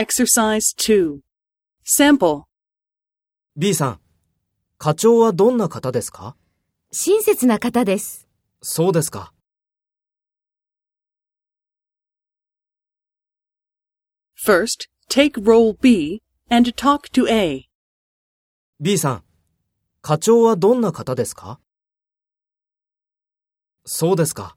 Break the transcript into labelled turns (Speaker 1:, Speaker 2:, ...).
Speaker 1: Exercise 2. Sample.
Speaker 2: B さん、課長はどんな方ですか？
Speaker 3: 親切な方です。
Speaker 2: そうですか。
Speaker 1: First, take role B and talk to A.
Speaker 2: B さん、課長はどんな方ですか？そうですか。